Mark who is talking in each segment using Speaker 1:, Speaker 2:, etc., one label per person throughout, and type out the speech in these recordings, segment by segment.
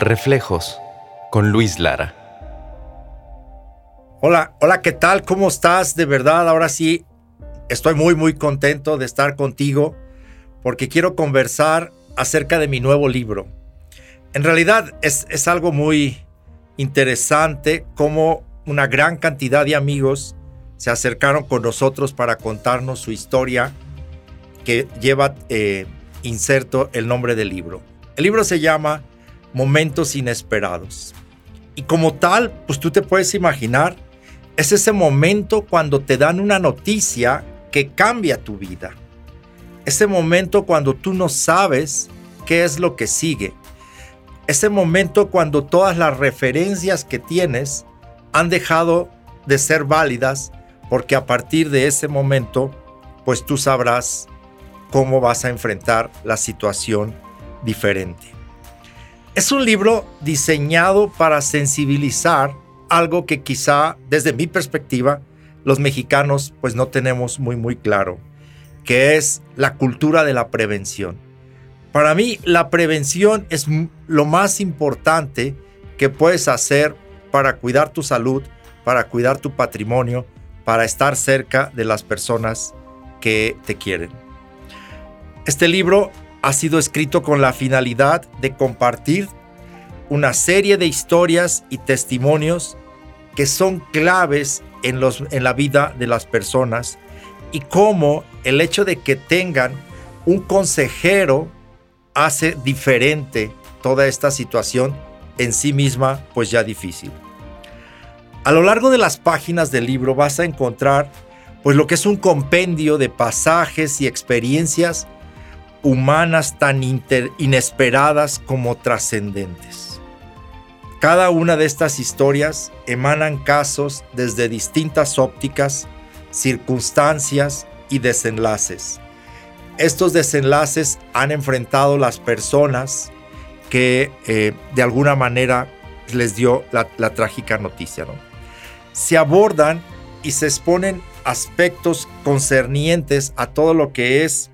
Speaker 1: Reflejos con Luis Lara.
Speaker 2: Hola, hola, ¿qué tal? ¿Cómo estás? De verdad, ahora sí, estoy muy, muy contento de estar contigo porque quiero conversar acerca de mi nuevo libro. En realidad es, es algo muy interesante cómo una gran cantidad de amigos se acercaron con nosotros para contarnos su historia que lleva eh, inserto el nombre del libro. El libro se llama momentos inesperados. Y como tal, pues tú te puedes imaginar, es ese momento cuando te dan una noticia que cambia tu vida. Ese momento cuando tú no sabes qué es lo que sigue. Ese momento cuando todas las referencias que tienes han dejado de ser válidas porque a partir de ese momento, pues tú sabrás cómo vas a enfrentar la situación diferente. Es un libro diseñado para sensibilizar algo que quizá desde mi perspectiva los mexicanos pues no tenemos muy muy claro, que es la cultura de la prevención. Para mí la prevención es lo más importante que puedes hacer para cuidar tu salud, para cuidar tu patrimonio, para estar cerca de las personas que te quieren. Este libro ha sido escrito con la finalidad de compartir una serie de historias y testimonios que son claves en, los, en la vida de las personas y cómo el hecho de que tengan un consejero hace diferente toda esta situación en sí misma pues ya difícil. A lo largo de las páginas del libro vas a encontrar pues lo que es un compendio de pasajes y experiencias humanas tan inesperadas como trascendentes. Cada una de estas historias emanan casos desde distintas ópticas, circunstancias y desenlaces. Estos desenlaces han enfrentado las personas que eh, de alguna manera les dio la, la trágica noticia. ¿no? Se abordan y se exponen aspectos concernientes a todo lo que es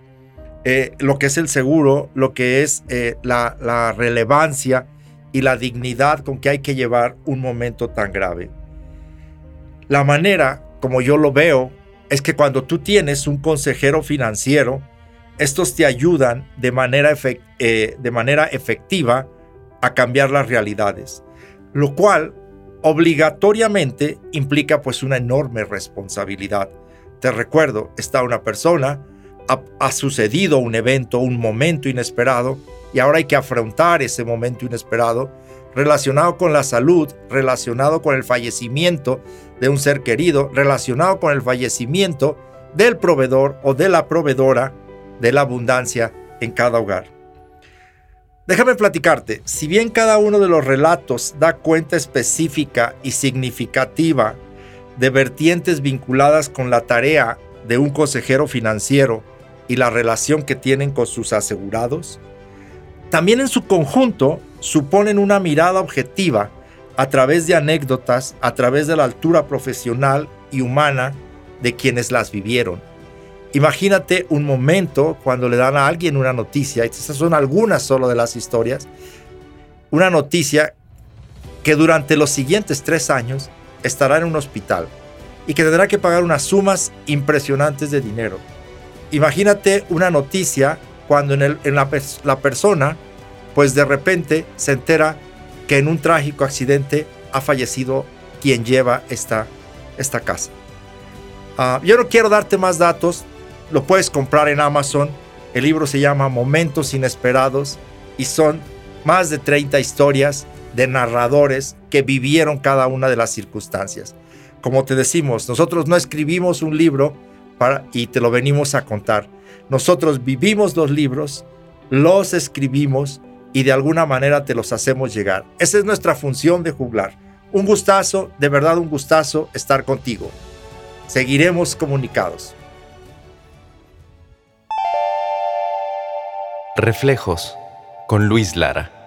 Speaker 2: eh, lo que es el seguro, lo que es eh, la, relevancia y la dignidad con que hay que llevar un momento tan grave. La manera, como yo lo veo, es que cuando tú tienes un consejero financiero, estos te ayudan de manera, eh, de manera efectiva a cambiar las realidades, lo cual obligatoriamente implica pues una enorme responsabilidad. Te recuerdo, está una persona ha, sucedido un evento, un momento inesperado, y ahora hay que afrontar ese momento inesperado relacionado con la salud, relacionado con el fallecimiento de un ser querido, relacionado con el fallecimiento del proveedor o de la proveedora de la abundancia en cada hogar. Déjame platicarte, si bien cada uno de los relatos da cuenta específica y significativa de vertientes vinculadas con la tarea de un consejero financiero y la relación que tienen con sus asegurados, también en su conjunto suponen una mirada objetiva a través de anécdotas, a través de la altura profesional y humana de quienes las vivieron. Imagínate un momento cuando le dan a alguien una noticia, estas son algunas solo de las historias, una noticia que durante los siguientes tres años estará en un hospital y que tendrá que pagar unas sumas impresionantes de dinero imagínate una noticia cuando en, la, persona, pues de repente se entera que en un trágico accidente ha fallecido quien lleva esta, esta casa. Ah, yo no quiero darte más datos, lo puedes comprar en Amazon. El libro se llama Momentos Inesperados y son más de 30 historias de narradores que vivieron cada una de las circunstancias. Como te decimos, nosotros no escribimos un libro y te lo venimos a contar. Nosotros vivimos los libros, los escribimos y de alguna manera te los hacemos llegar. Esa es nuestra función de juglar. Un gustazo, de verdad un gustazo estar contigo. Seguiremos comunicados.
Speaker 1: Reflejos con Luis Lara.